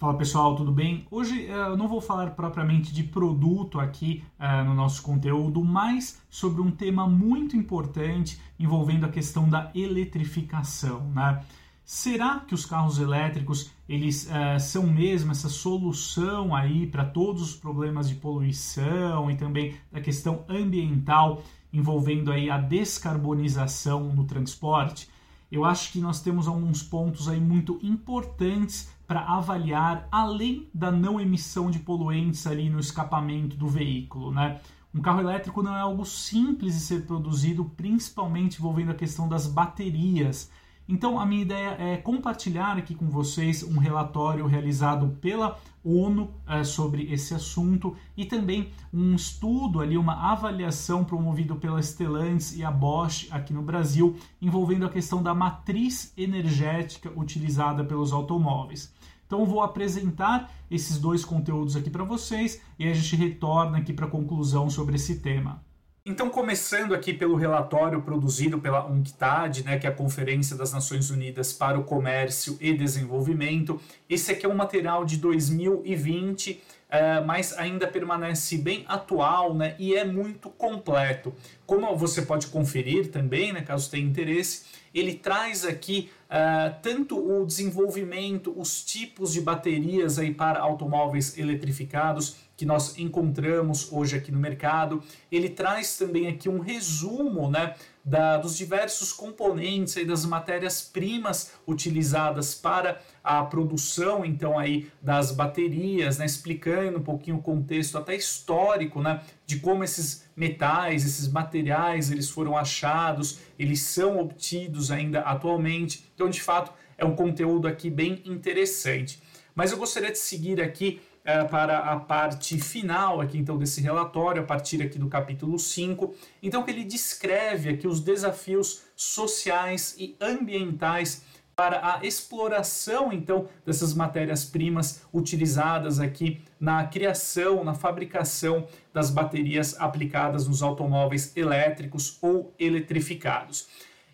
Fala pessoal, tudo bem? Hoje uh, eu não vou falar propriamente de produto aqui uh, no nosso conteúdo, mas sobre um tema muito importante envolvendo a questão da eletrificação. Né? Será que os carros elétricos eles uh, são mesmo essa solução aí para todos os problemas de poluição e também da questão ambiental envolvendo aí a descarbonização no transporte? Eu acho que nós temos alguns pontos aí muito importantes para avaliar além da não emissão de poluentes ali no escapamento do veículo, né? Um carro elétrico não é algo simples de ser produzido, principalmente envolvendo a questão das baterias. Então, a minha ideia é compartilhar aqui com vocês um relatório realizado pela ONU é, sobre esse assunto e também um estudo ali, uma avaliação promovido pela Stellantis e a Bosch aqui no Brasil, envolvendo a questão da matriz energética utilizada pelos automóveis. Então, vou apresentar esses dois conteúdos aqui para vocês e a gente retorna aqui para a conclusão sobre esse tema. Então, começando aqui pelo relatório produzido pela UNCTAD, né, que é a Conferência das Nações Unidas para o Comércio e Desenvolvimento, esse aqui é um material de 2020, é, mas ainda permanece bem atual né, e é muito completo. Como você pode conferir também, né, caso tenha interesse, ele traz aqui uh, tanto o desenvolvimento, os tipos de baterias aí para automóveis eletrificados que nós encontramos hoje aqui no mercado. Ele traz também aqui um resumo né, da, dos diversos componentes e das matérias-primas utilizadas para a produção então aí das baterias, né, explicando um pouquinho o contexto até histórico, né, de como esses metais, esses materiais, eles foram achados, eles são obtidos ainda atualmente. Então, de fato, é um conteúdo aqui bem interessante. Mas eu gostaria de seguir aqui é, para a parte final aqui então desse relatório, a partir aqui do capítulo 5, então que ele descreve aqui os desafios sociais e ambientais para a exploração então dessas matérias-primas utilizadas aqui na criação, na fabricação das baterias aplicadas nos automóveis elétricos ou eletrificados.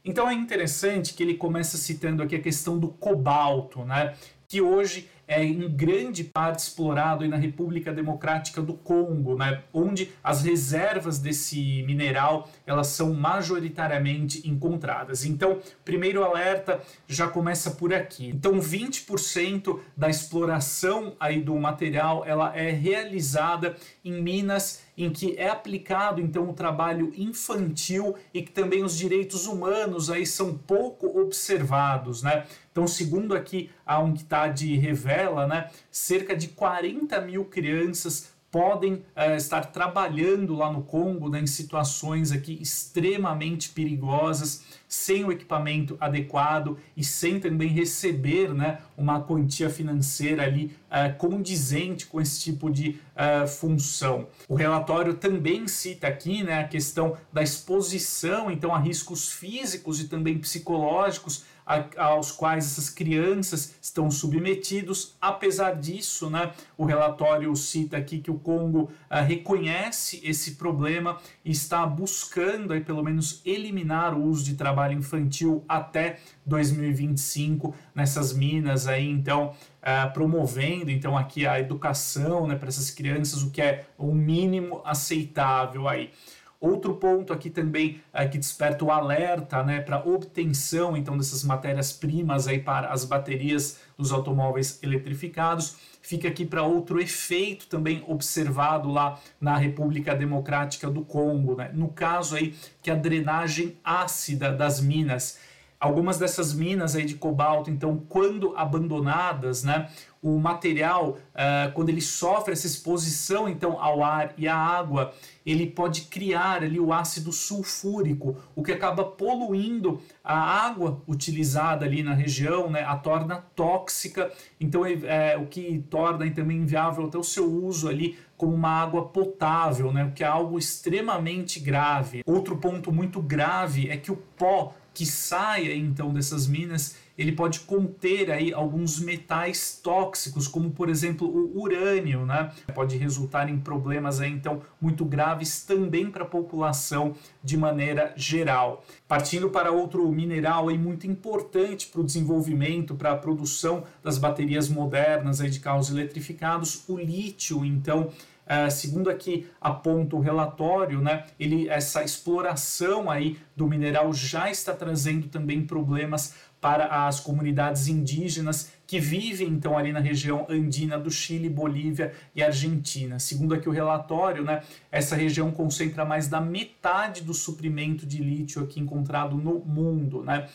Então é interessante que ele começa citando aqui a questão do cobalto, né? Que hoje é em grande parte explorado na República Democrática do Congo, né, onde as reservas desse mineral elas são majoritariamente encontradas. Então, primeiro alerta já começa por aqui. Então, 20% da exploração aí do material ela é realizada em minas em que é aplicado então o trabalho infantil e que também os direitos humanos aí são pouco observados, né? Então, segundo aqui a UNCTAD revela, né, cerca de 40 mil crianças podem uh, estar trabalhando lá no Congo né, em situações aqui extremamente perigosas, sem o equipamento adequado e sem também receber né, uma quantia financeira ali uh, condizente com esse tipo de uh, função. O relatório também cita aqui né, a questão da exposição então a riscos físicos e também psicológicos aos quais essas crianças estão submetidos. Apesar disso, né, o relatório cita aqui que o Congo uh, reconhece esse problema e está buscando, aí, pelo menos, eliminar o uso de trabalho infantil até 2025 nessas minas aí, então. Uh, promovendo então aqui a educação né, para essas crianças, o que é o mínimo aceitável aí. Outro ponto aqui também é, que desperta o alerta né, para obtenção então dessas matérias-primas aí para as baterias dos automóveis eletrificados. Fica aqui para outro efeito também observado lá na República Democrática do Congo. Né? No caso aí que a drenagem ácida das minas algumas dessas minas aí de cobalto, então, quando abandonadas, né, o material, uh, quando ele sofre essa exposição então ao ar e à água, ele pode criar ali o ácido sulfúrico, o que acaba poluindo a água utilizada ali na região, né, a torna tóxica, então é, é o que torna também inviável até o seu uso ali como uma água potável, né, o que é algo extremamente grave. Outro ponto muito grave é que o pó que saia então dessas minas ele pode conter aí alguns metais tóxicos, como por exemplo o urânio, né? Pode resultar em problemas aí então muito graves também para a população de maneira geral. Partindo para outro mineral aí muito importante para o desenvolvimento, para a produção das baterias modernas aí de carros eletrificados, o lítio, então Uh, segundo aqui aponta o relatório, né, ele, essa exploração aí do mineral já está trazendo também problemas para as comunidades indígenas que vivem então ali na região andina do Chile, Bolívia e Argentina. Segundo aqui o relatório, né, essa região concentra mais da metade do suprimento de lítio aqui encontrado no mundo, né?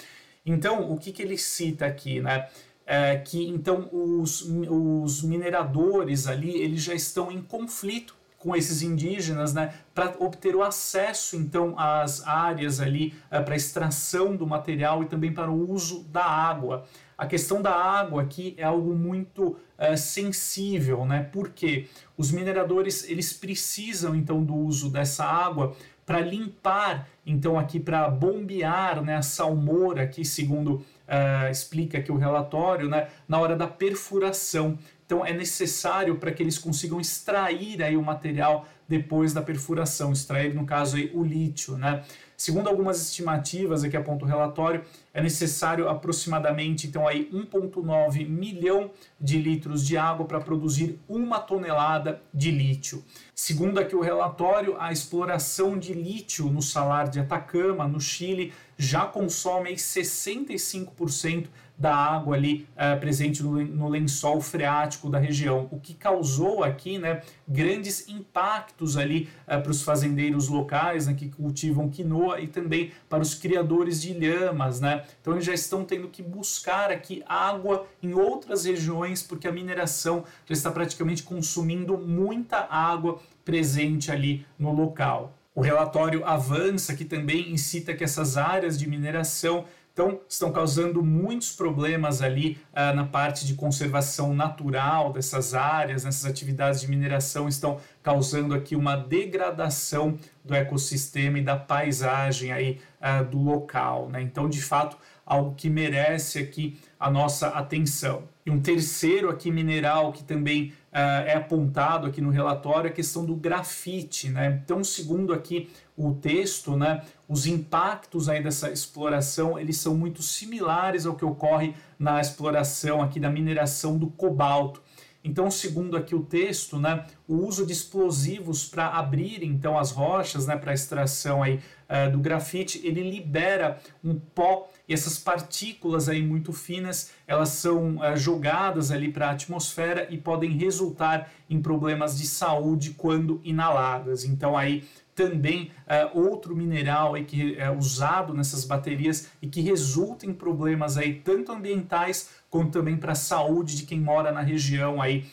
Então, o que, que ele cita aqui, né? É que então os, os mineradores ali eles já estão em conflito com esses indígenas, né, para obter o acesso então às áreas ali é, para extração do material e também para o uso da água. A questão da água aqui é algo muito é, sensível, né? Porque os mineradores eles precisam então do uso dessa água para limpar, então aqui para bombear, né, a salmoura aqui segundo uh, explica aqui o relatório, né, na hora da perfuração. Então é necessário para que eles consigam extrair aí o material depois da perfuração, extrair no caso aí o lítio, né? Segundo algumas estimativas, aqui aponta o relatório, é necessário aproximadamente então aí 1,9 milhão de litros de água para produzir uma tonelada de lítio. Segundo aqui o relatório, a exploração de lítio no salar de Atacama, no Chile, já consome 65% da água ali uh, presente no, lençol freático da região, o que causou aqui né, grandes impactos ali uh, para os fazendeiros locais né, que cultivam quinoa e também para os criadores de lhamas. Né? Então eles já estão tendo que buscar aqui água em outras regiões porque a mineração já está praticamente consumindo muita água presente ali no local. O relatório avança que também incita que essas áreas de mineração então, estão causando muitos problemas ali uh, na parte de conservação natural dessas áreas, nessas atividades de mineração, estão causando aqui uma degradação do ecossistema e da paisagem aí uh, do local. Né? Então, de fato, algo que merece aqui a nossa atenção. E um terceiro aqui mineral que também é apontado aqui no relatório a questão do grafite. Né? Então, segundo aqui o texto, né, os impactos aí dessa exploração eles são muito similares ao que ocorre na exploração aqui da mineração do cobalto. Então, segundo aqui o texto, né, o uso de explosivos para abrir então as rochas, né, para extração aí uh, do grafite, ele libera um pó e essas partículas aí muito finas, elas são uh, jogadas ali para a atmosfera e podem resultar em problemas de saúde quando inaladas. Então aí também uh, outro mineral aí que é usado nessas baterias e que resulta em problemas aí tanto ambientais quanto também para a saúde de quem mora na região aí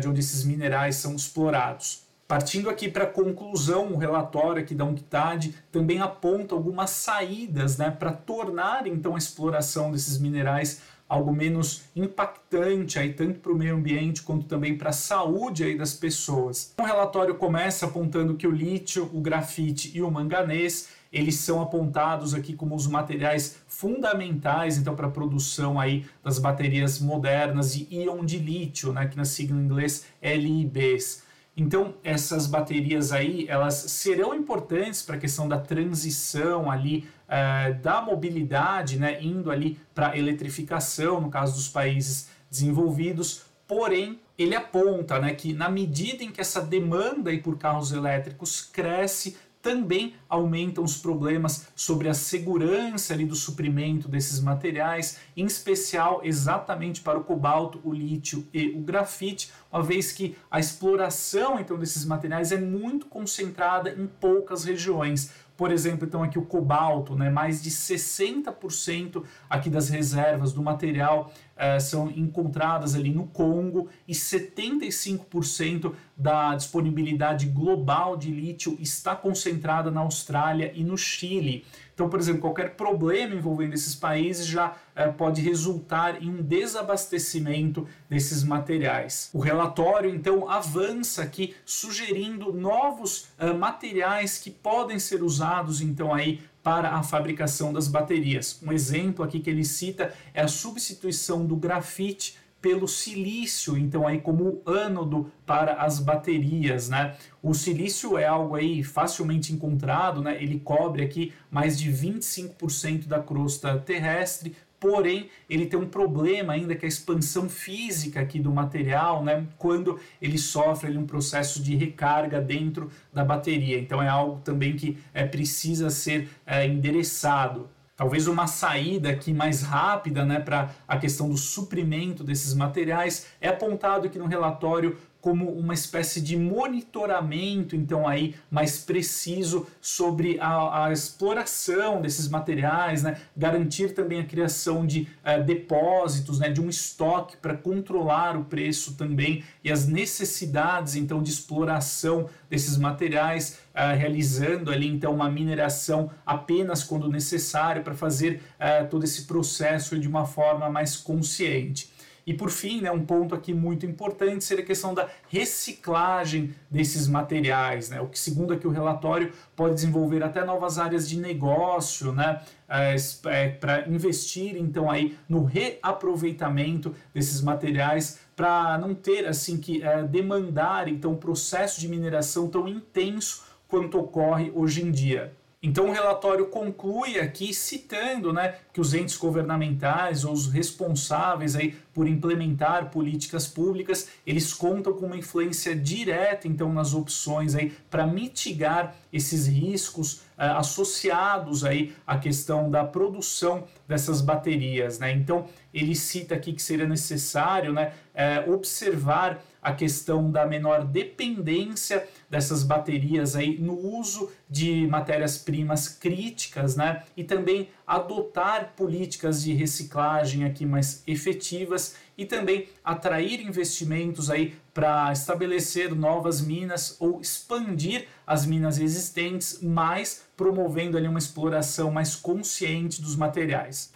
de onde esses minerais são explorados. Partindo aqui para a conclusão, o relatório aqui da UNCTAD também aponta algumas saídas né, para tornar então a exploração desses minerais algo menos impactante aí tanto para o meio ambiente quanto também para a saúde aí das pessoas. O relatório começa apontando que o lítio, o grafite e o manganês eles são apontados aqui como os materiais fundamentais então para a produção aí das baterias modernas de íon de lítio, né, que na sigla em inglês LIBs. Então, essas baterias aí, elas serão importantes para a questão da transição ali, uh, da mobilidade, né, indo ali para a eletrificação, no caso dos países desenvolvidos, porém, ele aponta né, que na medida em que essa demanda aí por carros elétricos cresce, também aumentam os problemas sobre a segurança ali do suprimento desses materiais, em especial exatamente para o cobalto, o lítio e o grafite, uma vez que a exploração então desses materiais é muito concentrada em poucas regiões. Por exemplo, então aqui o cobalto, né, mais de 60% aqui das reservas do material uh, são encontradas ali no Congo e 75% da disponibilidade global de lítio está concentrada na Austrália e no Chile. Então, por exemplo, qualquer problema envolvendo esses países já é, pode resultar em um desabastecimento desses materiais. O relatório, então, avança aqui sugerindo novos é, materiais que podem ser usados, então, aí para a fabricação das baterias. Um exemplo aqui que ele cita é a substituição do grafite pelo silício, então aí como ânodo para as baterias, né? O silício é algo aí facilmente encontrado, né? Ele cobre aqui mais de 25% da crosta terrestre, porém ele tem um problema ainda que é a expansão física aqui do material, né, quando ele sofre um processo de recarga dentro da bateria. Então é algo também que é, precisa ser é, endereçado. Talvez uma saída aqui mais rápida né, para a questão do suprimento desses materiais é apontado aqui no relatório como uma espécie de monitoramento, então aí mais preciso sobre a, a exploração desses materiais, né? garantir também a criação de uh, depósitos, né? de um estoque para controlar o preço também e as necessidades então de exploração desses materiais, uh, realizando ali então uma mineração apenas quando necessário para fazer uh, todo esse processo de uma forma mais consciente. E por fim, né, um ponto aqui muito importante seria a questão da reciclagem desses materiais, né, o que segundo aqui o relatório pode desenvolver até novas áreas de negócio, né, é, é, para investir então aí no reaproveitamento desses materiais para não ter assim que é, demandar então um processo de mineração tão intenso quanto ocorre hoje em dia. Então o relatório conclui aqui citando né, que os entes governamentais ou os responsáveis aí por implementar políticas públicas, eles contam com uma influência direta então nas opções aí para mitigar esses riscos uh, associados aí à questão da produção dessas baterias, né? Então ele cita aqui que seria necessário, né, uh, observar a questão da menor dependência dessas baterias aí no uso de matérias-primas críticas, né? E também adotar políticas de reciclagem aqui mais efetivas e também atrair investimentos aí para estabelecer novas minas ou expandir as minas existentes, mas promovendo ali uma exploração mais consciente dos materiais.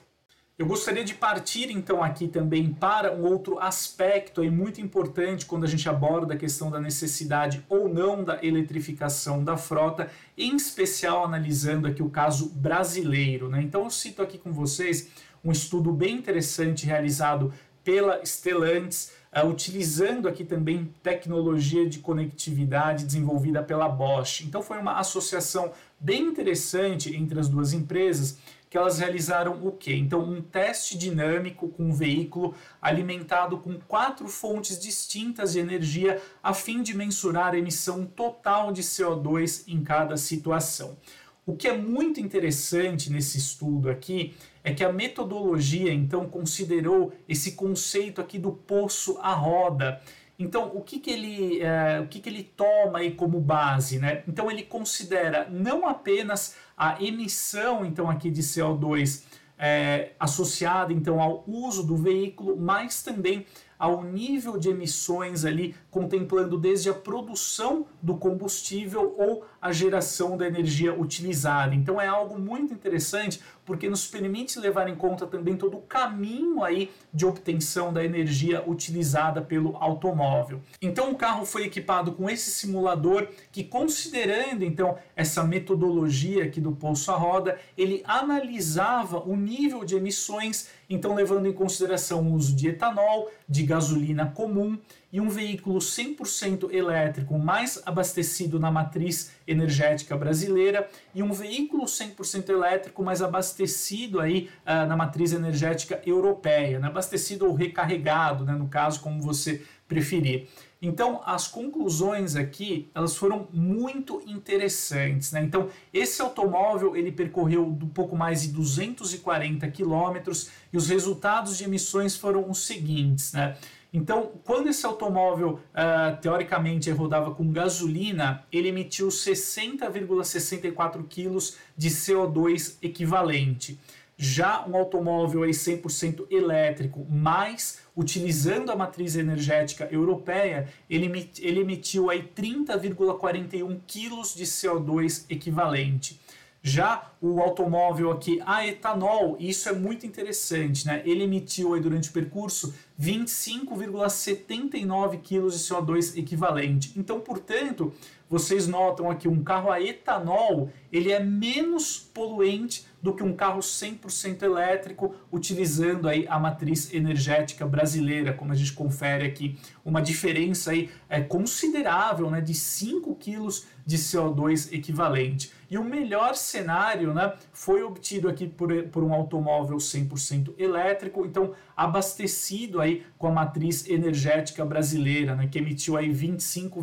Eu gostaria de partir então aqui também para um outro aspecto aí muito importante quando a gente aborda a questão da necessidade ou não da eletrificação da frota, em especial analisando aqui o caso brasileiro. Né? Então eu cito aqui com vocês um estudo bem interessante realizado pela Stellantis, uh, utilizando aqui também tecnologia de conectividade desenvolvida pela Bosch. Então foi uma associação bem interessante entre as duas empresas que elas realizaram o quê? Então, um teste dinâmico com um veículo alimentado com quatro fontes distintas de energia a fim de mensurar a emissão total de CO2 em cada situação. O que é muito interessante nesse estudo aqui é que a metodologia então considerou esse conceito aqui do poço à roda. Então, o que, que, ele, é, o que, que ele toma aí como base? Né? Então, ele considera não apenas a emissão então aqui de CO2 é, associada então ao uso do veículo, mas também ao nível de emissões ali, contemplando desde a produção do combustível ou a geração da energia utilizada. Então é algo muito interessante porque nos permite levar em conta também todo o caminho aí de obtenção da energia utilizada pelo automóvel. Então o carro foi equipado com esse simulador que considerando então essa metodologia aqui do pulso à roda, ele analisava o nível de emissões, então levando em consideração o uso de etanol, de gasolina comum e um veículo 100% elétrico mais abastecido na matriz energética brasileira e um veículo 100% elétrico mais abastecido aí uh, na matriz energética europeia, né? abastecido ou recarregado, né? no caso como você preferir. Então, as conclusões aqui, elas foram muito interessantes, né? Então, esse automóvel, ele percorreu um pouco mais de 240 quilômetros e os resultados de emissões foram os seguintes, né? Então, quando esse automóvel uh, teoricamente rodava com gasolina, ele emitiu 60,64 quilos de CO2 equivalente. Já um automóvel aí 100% elétrico, mas utilizando a matriz energética europeia, ele, ele emitiu aí 30,41 quilos de CO2 equivalente. Já o automóvel aqui a etanol, isso é muito interessante, né? Ele emitiu aí durante o percurso 25,79 kg de CO2 equivalente. Então, portanto, vocês notam aqui um carro a etanol, ele é menos poluente do que um carro 100% elétrico utilizando aí a matriz energética brasileira, como a gente confere aqui, uma diferença aí é considerável, né, de 5 quilos de CO2 equivalente. E o melhor cenário né, foi obtido aqui por, por um automóvel 100% elétrico, então abastecido aí com a matriz energética brasileira, né, que emitiu aí 25,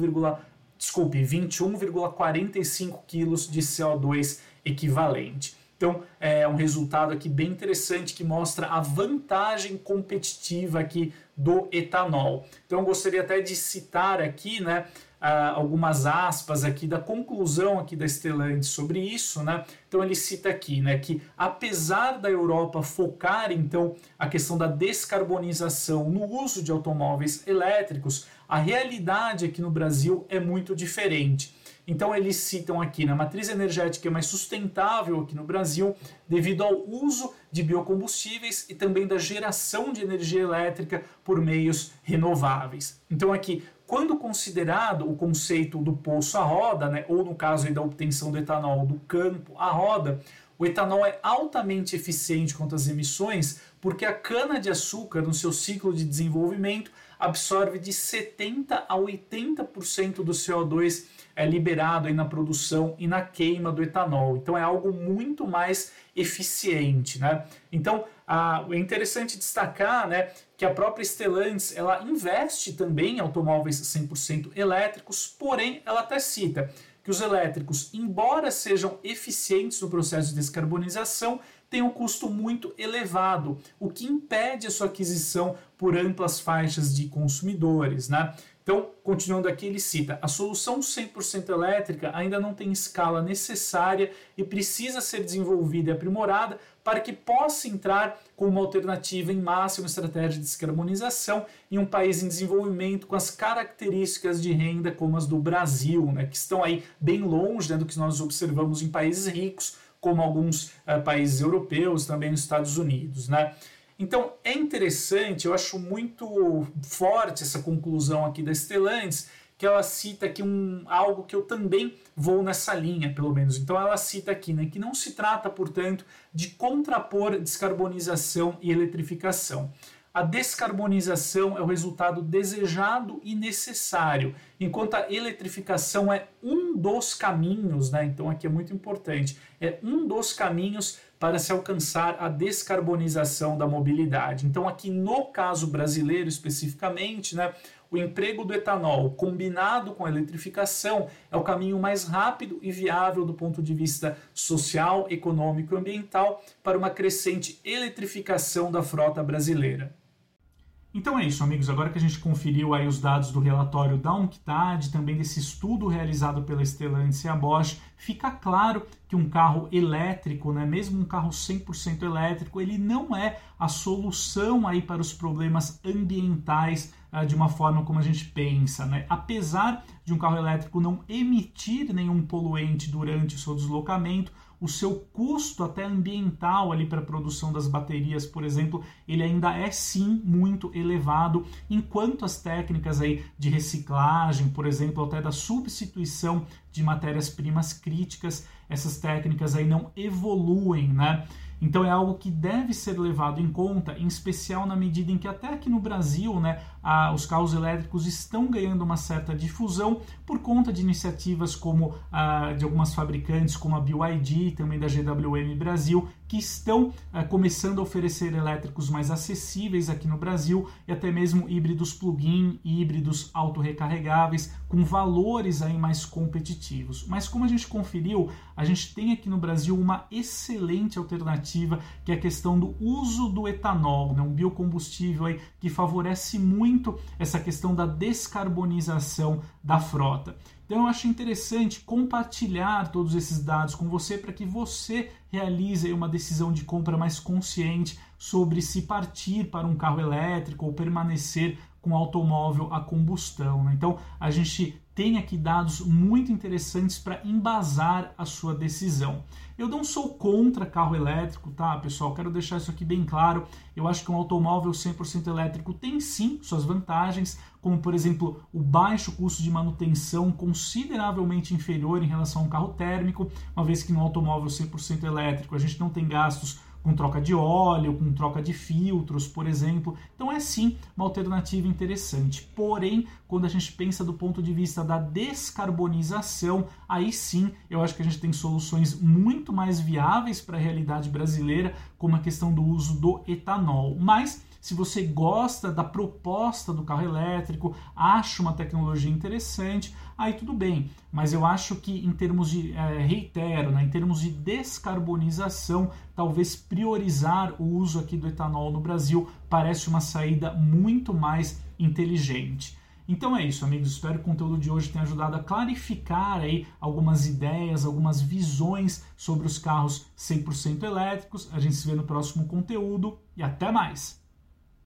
desculpe, 21,45 quilos de CO2 equivalente. Então, é um resultado aqui bem interessante que mostra a vantagem competitiva aqui do etanol. Então, gostaria até de citar aqui, né, algumas aspas aqui da conclusão aqui da Stellantis sobre isso, né? Então ele cita aqui, né, que apesar da Europa focar então a questão da descarbonização no uso de automóveis elétricos, a realidade aqui no Brasil é muito diferente. Então eles citam aqui na matriz energética mais sustentável aqui no Brasil, devido ao uso de biocombustíveis e também da geração de energia elétrica por meios renováveis. Então aqui, quando considerado o conceito do poço à roda, né, ou no caso da obtenção do etanol do campo à roda, o etanol é altamente eficiente contra as emissões porque a cana-de-açúcar, no seu ciclo de desenvolvimento, absorve de 70% a 80% do CO2 é liberado na produção e na queima do etanol. Então é algo muito mais eficiente, né? Então ah, é interessante destacar, né, que a própria Stellantis ela investe também em automóveis 100% elétricos, porém ela até cita que os elétricos, embora sejam eficientes no processo de descarbonização, têm um custo muito elevado, o que impede a sua aquisição por amplas faixas de consumidores, né? Então, continuando aqui, ele cita: a solução 100% elétrica ainda não tem escala necessária e precisa ser desenvolvida e aprimorada para que possa entrar como uma alternativa em massa, uma estratégia de descarbonização em um país em desenvolvimento com as características de renda como as do Brasil, né, que estão aí bem longe né, do que nós observamos em países ricos, como alguns uh, países europeus, também nos Estados Unidos. Né? Então é interessante, eu acho muito forte essa conclusão aqui da Stellantis, que ela cita aqui um, algo que eu também vou nessa linha, pelo menos. Então ela cita aqui né, que não se trata, portanto, de contrapor descarbonização e eletrificação. A descarbonização é o resultado desejado e necessário, enquanto a eletrificação é um dos caminhos, né? Então aqui é muito importante, é um dos caminhos para se alcançar a descarbonização da mobilidade. Então aqui no caso brasileiro especificamente, né, o emprego do etanol combinado com a eletrificação é o caminho mais rápido e viável do ponto de vista social, econômico e ambiental para uma crescente eletrificação da frota brasileira. Então é isso, amigos. Agora que a gente conferiu aí os dados do relatório da UNCTAD, também desse estudo realizado pela Stellantis e a Bosch, fica claro que um carro elétrico, né, mesmo um carro 100% elétrico, ele não é a solução aí para os problemas ambientais uh, de uma forma como a gente pensa, né? Apesar de um carro elétrico não emitir nenhum poluente durante o seu deslocamento, o seu custo até ambiental ali para a produção das baterias, por exemplo, ele ainda é sim muito elevado, enquanto as técnicas aí de reciclagem, por exemplo, até da substituição de matérias-primas críticas, essas técnicas aí não evoluem, né? Então é algo que deve ser levado em conta, em especial na medida em que até aqui no Brasil, né, os carros elétricos estão ganhando uma certa difusão por conta de iniciativas como a, de algumas fabricantes, como a BYD, também da GWM Brasil, que estão a, começando a oferecer elétricos mais acessíveis aqui no Brasil e até mesmo híbridos plug-in, híbridos autorrecarregáveis, com valores aí mais competitivos. Mas como a gente conferiu, a gente tem aqui no Brasil uma excelente alternativa, que é a questão do uso do etanol, né, um biocombustível aí que favorece muito muito essa questão da descarbonização da frota. Então eu acho interessante compartilhar todos esses dados com você para que você realize uma decisão de compra mais consciente sobre se partir para um carro elétrico ou permanecer com automóvel a combustão. Né? Então a gente tem aqui dados muito interessantes para embasar a sua decisão. Eu não sou contra carro elétrico, tá, pessoal? Quero deixar isso aqui bem claro. Eu acho que um automóvel 100% elétrico tem sim suas vantagens, como por exemplo o baixo custo de manutenção consideravelmente inferior em relação a um carro térmico, uma vez que no automóvel 100% elétrico a gente não tem gastos com troca de óleo, com troca de filtros, por exemplo. Então é sim uma alternativa interessante. Porém, quando a gente pensa do ponto de vista da descarbonização, aí sim eu acho que a gente tem soluções muito mais viáveis para a realidade brasileira, como a questão do uso do etanol. Mas se você gosta da proposta do carro elétrico, acha uma tecnologia interessante, aí tudo bem. Mas eu acho que em termos de, é, reitero, né, em termos de descarbonização, talvez priorizar o uso aqui do etanol no Brasil parece uma saída muito mais inteligente. Então é isso, amigos. Espero que o conteúdo de hoje tenha ajudado a clarificar aí algumas ideias, algumas visões sobre os carros 100% elétricos. A gente se vê no próximo conteúdo e até mais!